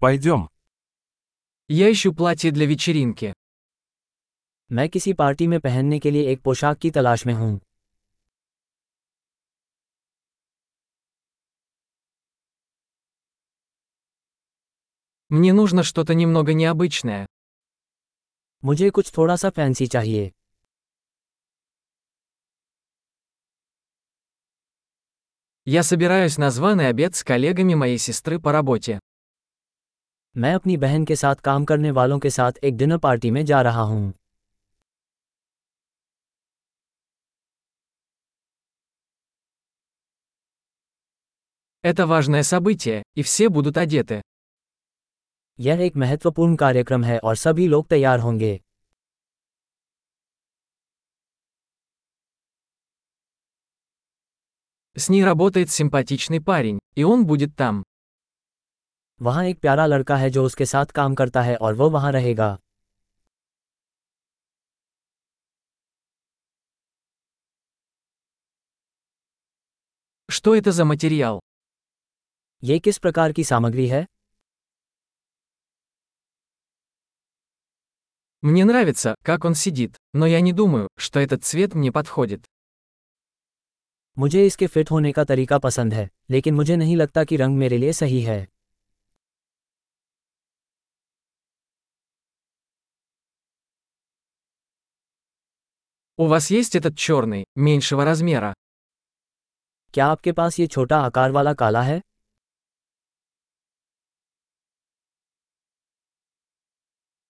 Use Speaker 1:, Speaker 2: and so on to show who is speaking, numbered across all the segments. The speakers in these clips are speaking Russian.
Speaker 1: Пойдем.
Speaker 2: Я ищу платье для вечеринки.
Speaker 3: मैं किसी पार्टी में पहनने के लिए एक पोशाक की तलाश में हूँ
Speaker 2: Мне нужно что-то немного необычное.
Speaker 3: मुझे कुछ थोड़ा सा फैंसी चाहिए
Speaker 2: Я собираюсь на званый обед с коллегами моей сестры по работе.
Speaker 3: मैं अपनी बहन के साथ काम करने वालों के साथ एक डिनर पार्टी में जा रहा हूँ
Speaker 2: Это важное событие, и все будут одеты.
Speaker 3: यह एक महत्वपूर्ण कार्यक्रम है और सभी लोग तैयार होंगे
Speaker 2: С ней работает симпатичный парень, и он будет там.
Speaker 3: वहाँ एक प्यारा लड़का है जो उसके साथ काम करता है और वो वहाँ रहेगा
Speaker 2: Что это за материал?
Speaker 3: ये किस प्रकार की सामग्री है
Speaker 2: Мне нравится, как он сидит, но я не думаю, что этот цвет мне подходит.
Speaker 3: मुझे इसके फिट होने का तरीका पसंद है लेकिन मुझे नहीं लगता कि रंग मेरे लिए सही है
Speaker 2: У вас есть этот черный, меньшего размера?
Speaker 3: क्या आपके पास ये छोटा आकार वाला काला है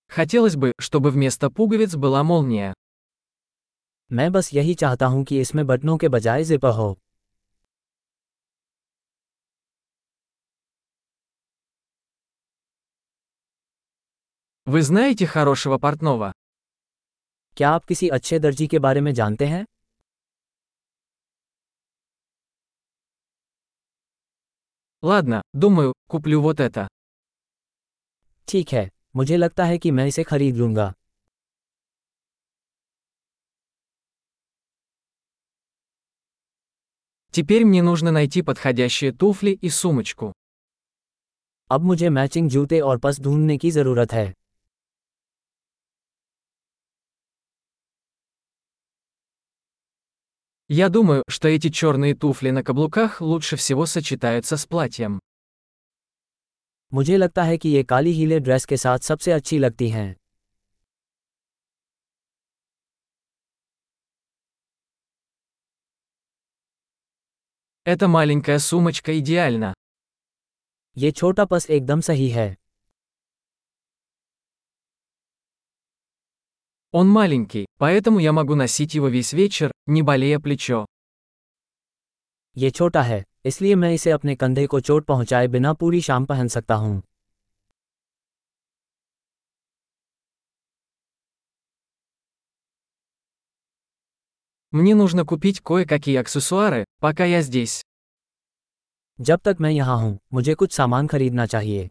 Speaker 2: Хотелось бы, чтобы вместо пуговиц была молния.
Speaker 3: मैं बस यही चाहता हूँ कि इसमें बटनों के बजाय जिपर हो
Speaker 2: Вы знаете хорошего портного?
Speaker 3: क्या आप किसी अच्छे दर्जी के बारे में जानते हैं
Speaker 2: Ладно, думаю, куплю вот это.
Speaker 3: ठीक है मुझे लगता है कि मैं इसे खरीद लूंगा
Speaker 2: Теперь мне нужно найти подходящие туфли и сумочку.
Speaker 3: अब मुझे मैचिंग जूते और पस ढूंढने की ज़रूरत है
Speaker 2: Я думаю, что эти черные туфли на каблуках лучше всего сочетаются с платьем.
Speaker 3: मुझे लगता है कि ये काली हीले ड्रेस के साथ सबसे अच्छी लगती हैं
Speaker 2: Эта маленькая сумочка идеальна.
Speaker 3: ये छोटा पस एकदम सही है
Speaker 2: Он маленький, поэтому я могу носить его весь вечер, не болея плечо.
Speaker 3: ये छोटा है इसलिए मैं इसे अपने कंधे को चोट पहुंचाए बिना पूरी शाम पहन सकता हूं
Speaker 2: Мне нужно купить кое-какие аксессуары, пока я здесь.
Speaker 3: जब तक मैं यहाँ हूँ मुझे कुछ सामान खरीदना चाहिए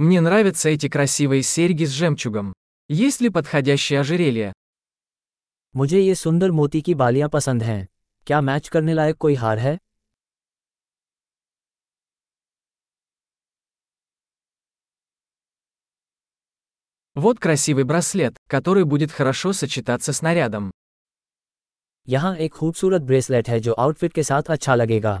Speaker 2: Мне нравятся эти красивые серьги с жемчугом. Есть ли подходящее ожерелье?
Speaker 3: मुझे ये सुंदर मोती की बालियां पसंद हैं क्या मैच करने लायक कोई हार है
Speaker 2: Вот красивый браслет, который будет хорошо сочетаться с нарядом.
Speaker 3: यहाँ एक खूबसूरत ब्रेसलेट है जो आउटफिट के साथ अच्छा लगेगा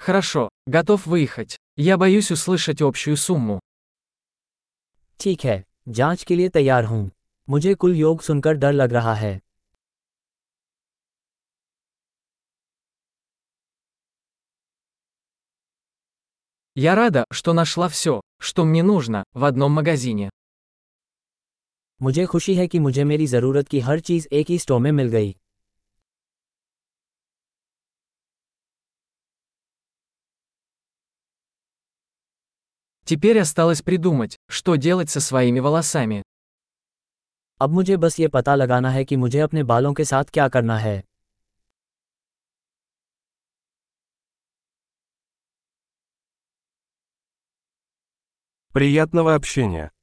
Speaker 2: Хорошо, готов выехать. Я боюсь услышать общую сумму.
Speaker 3: ठीक है जांच के लिए तैयार हूँ मुझे कुल योग सुनकर डर लग रहा है
Speaker 2: Я рада, что нашла все, что мне нужно, в одном магазине.
Speaker 3: मुझे खुशी है कि मुझे मेरी ज़रूरत की हर चीज़ एक ही स्टोर में मिल गई
Speaker 2: Теперь осталось придумать, что делать со своими волосами.
Speaker 3: अब मुझे बस ये पता लगाना है कि मुझे अपने बालों के साथ क्या करना है
Speaker 1: Приятного общения.